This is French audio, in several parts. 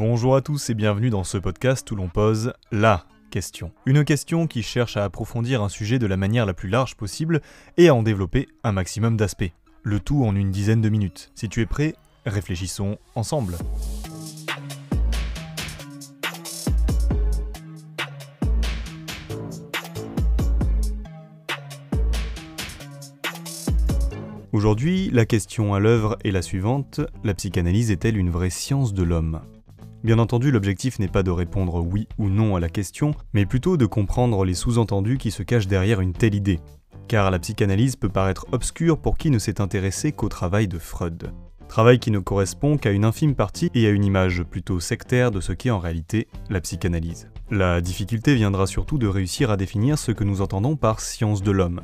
Bonjour à tous et bienvenue dans ce podcast où l'on pose LA question. Une question qui cherche à approfondir un sujet de la manière la plus large possible et à en développer un maximum d'aspects. Le tout en une dizaine de minutes. Si tu es prêt, réfléchissons ensemble. Aujourd'hui, la question à l'œuvre est la suivante, la psychanalyse est-elle une vraie science de l'homme? Bien entendu, l'objectif n'est pas de répondre oui ou non à la question, mais plutôt de comprendre les sous-entendus qui se cachent derrière une telle idée. Car la psychanalyse peut paraître obscure pour qui ne s'est intéressé qu'au travail de Freud. Travail qui ne correspond qu'à une infime partie et à une image plutôt sectaire de ce qu'est en réalité la psychanalyse. La difficulté viendra surtout de réussir à définir ce que nous entendons par science de l'homme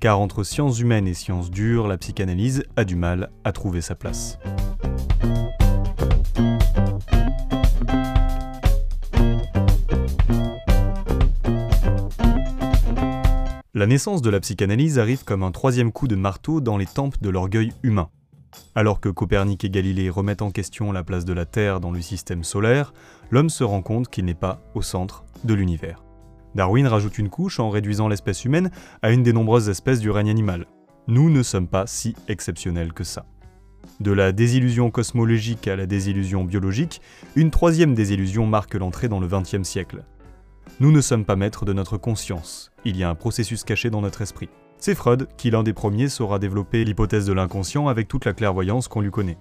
car entre sciences humaines et sciences dures, la psychanalyse a du mal à trouver sa place. La naissance de la psychanalyse arrive comme un troisième coup de marteau dans les tempes de l'orgueil humain. Alors que Copernic et Galilée remettent en question la place de la Terre dans le système solaire, l'homme se rend compte qu'il n'est pas au centre de l'univers. Darwin rajoute une couche en réduisant l'espèce humaine à une des nombreuses espèces du règne animal. Nous ne sommes pas si exceptionnels que ça. De la désillusion cosmologique à la désillusion biologique, une troisième désillusion marque l'entrée dans le XXe siècle. Nous ne sommes pas maîtres de notre conscience, il y a un processus caché dans notre esprit. C'est Freud qui, l'un des premiers, saura développer l'hypothèse de l'inconscient avec toute la clairvoyance qu'on lui connaît.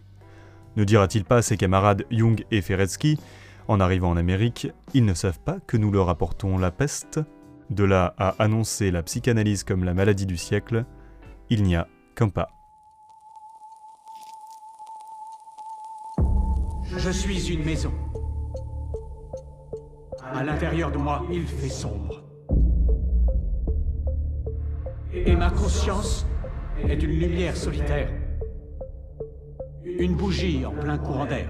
Ne dira-t-il pas à ses camarades Jung et Feretsky en arrivant en Amérique, ils ne savent pas que nous leur apportons la peste. De là à annoncer la psychanalyse comme la maladie du siècle, il n'y a qu'un pas. Je suis une maison. À l'intérieur de moi, il fait sombre. Et ma conscience est une lumière solitaire. Une bougie en plein courant d'air.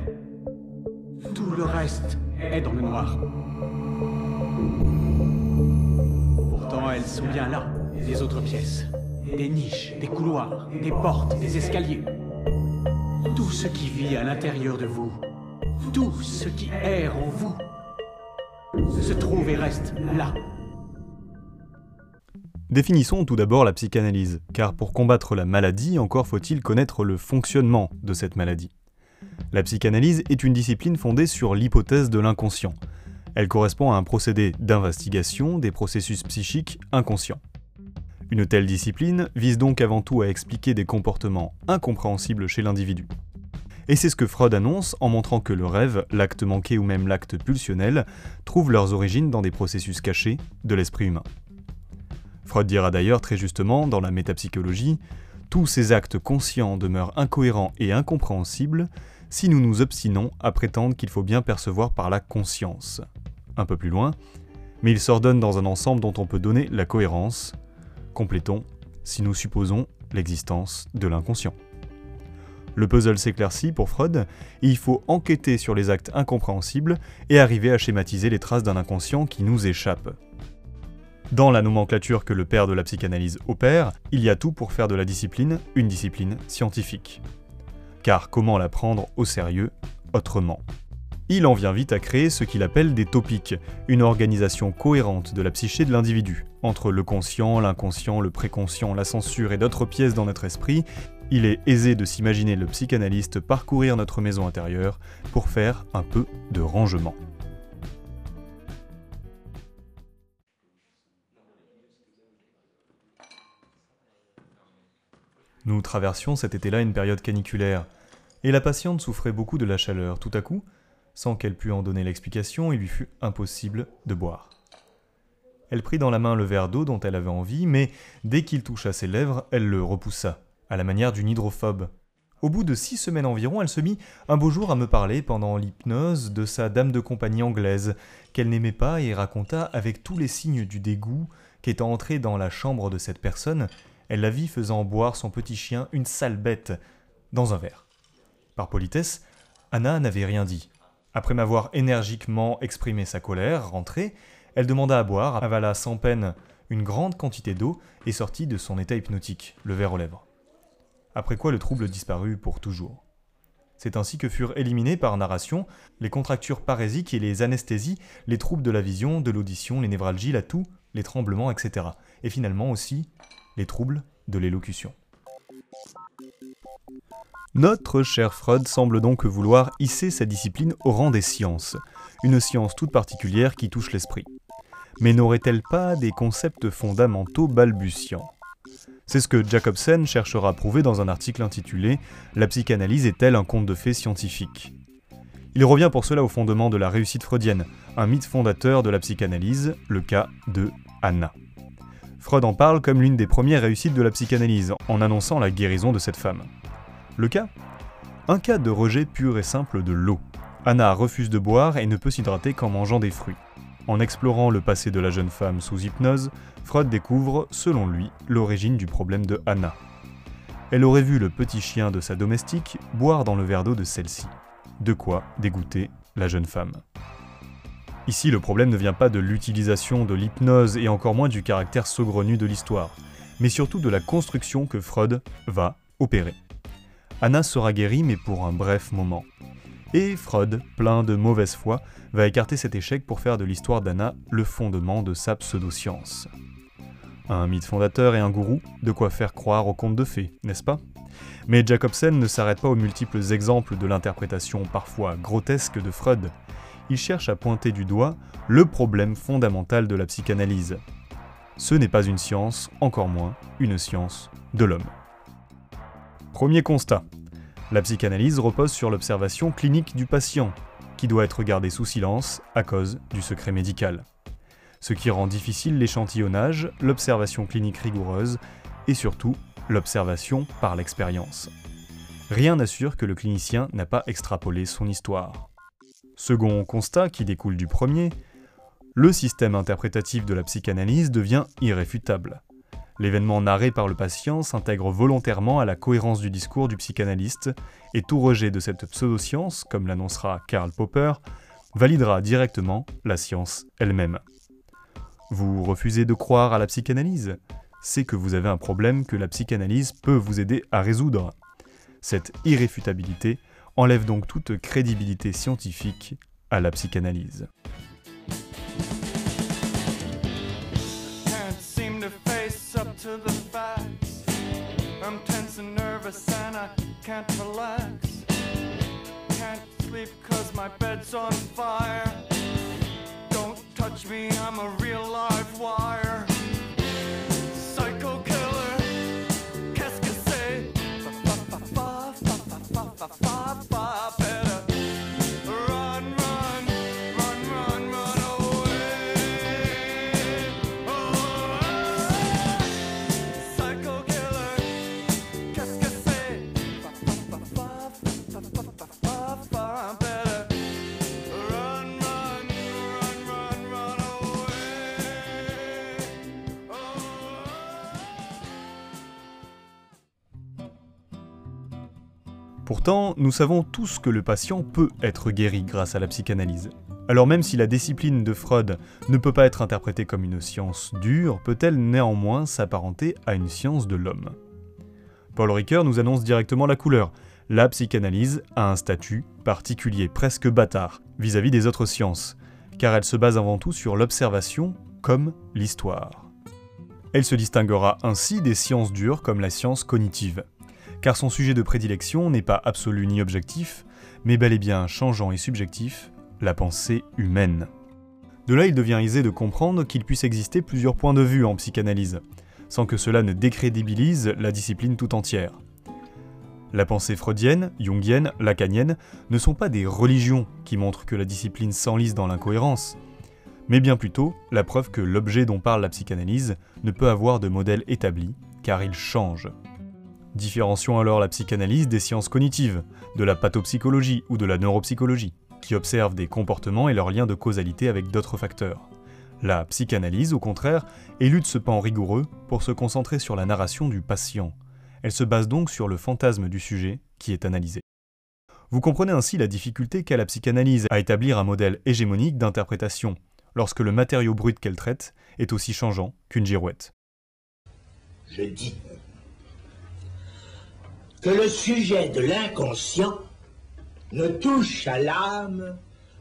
Tout le reste est dans le noir. Pourtant, elles sont bien là, les autres pièces. Des niches, des couloirs, des portes, des escaliers. Tout ce qui vit à l'intérieur de vous, tout ce qui erre en vous, se trouve et reste là. Définissons tout d'abord la psychanalyse, car pour combattre la maladie, encore faut-il connaître le fonctionnement de cette maladie. La psychanalyse est une discipline fondée sur l'hypothèse de l'inconscient. Elle correspond à un procédé d'investigation des processus psychiques inconscients. Une telle discipline vise donc avant tout à expliquer des comportements incompréhensibles chez l'individu. Et c'est ce que Freud annonce en montrant que le rêve, l'acte manqué ou même l'acte pulsionnel trouvent leurs origines dans des processus cachés de l'esprit humain. Freud dira d'ailleurs très justement dans la métapsychologie tous ces actes conscients demeurent incohérents et incompréhensibles si nous nous obstinons à prétendre qu'il faut bien percevoir par la conscience. Un peu plus loin, mais ils s'ordonnent dans un ensemble dont on peut donner la cohérence. Complétons si nous supposons l'existence de l'inconscient. Le puzzle s'éclaircit pour Freud, il faut enquêter sur les actes incompréhensibles et arriver à schématiser les traces d'un inconscient qui nous échappe. Dans la nomenclature que le père de la psychanalyse opère, il y a tout pour faire de la discipline une discipline scientifique. Car comment la prendre au sérieux autrement? Il en vient vite à créer ce qu'il appelle des topiques, une organisation cohérente de la psyché de l'individu. Entre le conscient, l'inconscient, le préconscient, la censure et d'autres pièces dans notre esprit, il est aisé de s'imaginer le psychanalyste parcourir notre maison intérieure pour faire un peu de rangement. Nous traversions cet été-là une période caniculaire, et la patiente souffrait beaucoup de la chaleur. Tout à coup, sans qu'elle pût en donner l'explication, il lui fut impossible de boire. Elle prit dans la main le verre d'eau dont elle avait envie, mais dès qu'il toucha ses lèvres, elle le repoussa, à la manière d'une hydrophobe. Au bout de six semaines environ, elle se mit un beau jour à me parler pendant l'hypnose de sa dame de compagnie anglaise, qu'elle n'aimait pas et raconta avec tous les signes du dégoût qu'étant entrée dans la chambre de cette personne, elle la vit faisant boire son petit chien, une sale bête, dans un verre. Par politesse, Anna n'avait rien dit. Après m'avoir énergiquement exprimé sa colère, rentrée, elle demanda à boire, avala sans peine une grande quantité d'eau et sortit de son état hypnotique, le verre aux lèvres. Après quoi le trouble disparut pour toujours. C'est ainsi que furent éliminés par narration les contractures parésiques et les anesthésies, les troubles de la vision, de l'audition, les névralgies, la toux, les tremblements, etc. Et finalement aussi les troubles de l'élocution. Notre cher Freud semble donc vouloir hisser sa discipline au rang des sciences, une science toute particulière qui touche l'esprit. Mais n'aurait-elle pas des concepts fondamentaux balbutiants? C'est ce que Jacobsen cherchera à prouver dans un article intitulé La psychanalyse est-elle un conte de fées scientifique Il revient pour cela au fondement de la réussite freudienne, un mythe fondateur de la psychanalyse, le cas de Anna. Freud en parle comme l'une des premières réussites de la psychanalyse, en annonçant la guérison de cette femme. Le cas? Un cas de rejet pur et simple de l'eau. Anna refuse de boire et ne peut s'hydrater qu'en mangeant des fruits. En explorant le passé de la jeune femme sous hypnose, Freud découvre, selon lui, l'origine du problème de Anna. Elle aurait vu le petit chien de sa domestique boire dans le verre d'eau de celle-ci. De quoi dégoûter la jeune femme. Ici, le problème ne vient pas de l'utilisation de l'hypnose et encore moins du caractère saugrenu de l'histoire, mais surtout de la construction que Freud va opérer. Anna sera guérie mais pour un bref moment. Et Freud, plein de mauvaise foi, va écarter cet échec pour faire de l'histoire d'Anna le fondement de sa pseudo-science. Un mythe fondateur et un gourou, de quoi faire croire au conte de fées, n'est-ce pas? Mais Jacobsen ne s'arrête pas aux multiples exemples de l'interprétation parfois grotesque de Freud. Il cherche à pointer du doigt le problème fondamental de la psychanalyse. Ce n'est pas une science, encore moins une science de l'homme. Premier constat. La psychanalyse repose sur l'observation clinique du patient, qui doit être gardée sous silence à cause du secret médical. Ce qui rend difficile l'échantillonnage, l'observation clinique rigoureuse et surtout l'observation par l'expérience. Rien n'assure que le clinicien n'a pas extrapolé son histoire. Second constat qui découle du premier, le système interprétatif de la psychanalyse devient irréfutable. L'événement narré par le patient s'intègre volontairement à la cohérence du discours du psychanalyste, et tout rejet de cette pseudoscience, comme l'annoncera Karl Popper, validera directement la science elle-même. Vous refusez de croire à la psychanalyse? C'est que vous avez un problème que la psychanalyse peut vous aider à résoudre. Cette irréfutabilité enlève donc toute crédibilité scientifique à la psychanalyse. To the facts. I'm tense and nervous and I can't relax. Can't sleep cause my bed's on fire. Don't touch me, I'm a real live wire. Pourtant, nous savons tous que le patient peut être guéri grâce à la psychanalyse. Alors même si la discipline de Freud ne peut pas être interprétée comme une science dure, peut-elle néanmoins s'apparenter à une science de l'homme? Paul Ricoeur nous annonce directement la couleur. La psychanalyse a un statut particulier, presque bâtard, vis-à-vis des autres sciences, car elle se base avant tout sur l'observation comme l'histoire. Elle se distinguera ainsi des sciences dures comme la science cognitive car son sujet de prédilection n'est pas absolu ni objectif, mais bel et bien changeant et subjectif, la pensée humaine. De là, il devient aisé de comprendre qu'il puisse exister plusieurs points de vue en psychanalyse, sans que cela ne décrédibilise la discipline tout entière. La pensée freudienne, jungienne, lacanienne ne sont pas des religions qui montrent que la discipline s'enlise dans l'incohérence, mais bien plutôt la preuve que l'objet dont parle la psychanalyse ne peut avoir de modèle établi, car il change. Différencions alors la psychanalyse des sciences cognitives, de la pathopsychologie ou de la neuropsychologie, qui observent des comportements et leurs liens de causalité avec d'autres facteurs. La psychanalyse, au contraire, élude ce pan rigoureux pour se concentrer sur la narration du patient. Elle se base donc sur le fantasme du sujet qui est analysé. Vous comprenez ainsi la difficulté qu'a la psychanalyse à établir un modèle hégémonique d'interprétation, lorsque le matériau brut qu'elle traite est aussi changeant qu'une girouette. Que le sujet de l'inconscient ne touche à l'âme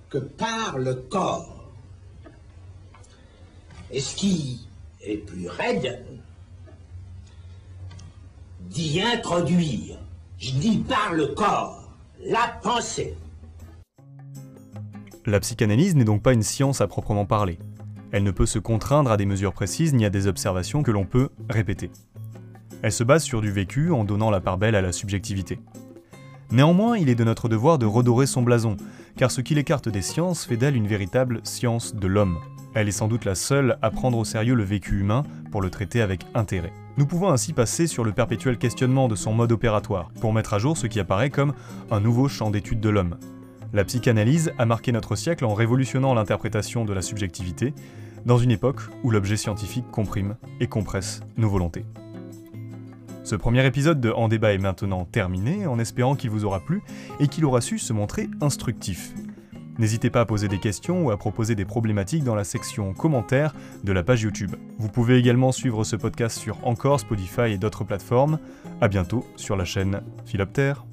que par le corps. Et ce qui est plus raide, d'y introduire, je dis par le corps, la pensée. La psychanalyse n'est donc pas une science à proprement parler. Elle ne peut se contraindre à des mesures précises ni à des observations que l'on peut répéter. Elle se base sur du vécu en donnant la part belle à la subjectivité. Néanmoins, il est de notre devoir de redorer son blason, car ce qui l'écarte des sciences fait d'elle une véritable science de l'homme. Elle est sans doute la seule à prendre au sérieux le vécu humain pour le traiter avec intérêt. Nous pouvons ainsi passer sur le perpétuel questionnement de son mode opératoire, pour mettre à jour ce qui apparaît comme un nouveau champ d'étude de l'homme. La psychanalyse a marqué notre siècle en révolutionnant l'interprétation de la subjectivité, dans une époque où l'objet scientifique comprime et compresse nos volontés. Ce premier épisode de En débat est maintenant terminé, en espérant qu'il vous aura plu et qu'il aura su se montrer instructif. N'hésitez pas à poser des questions ou à proposer des problématiques dans la section commentaires de la page YouTube. Vous pouvez également suivre ce podcast sur Encore, Spotify et d'autres plateformes. A bientôt sur la chaîne Philoptère.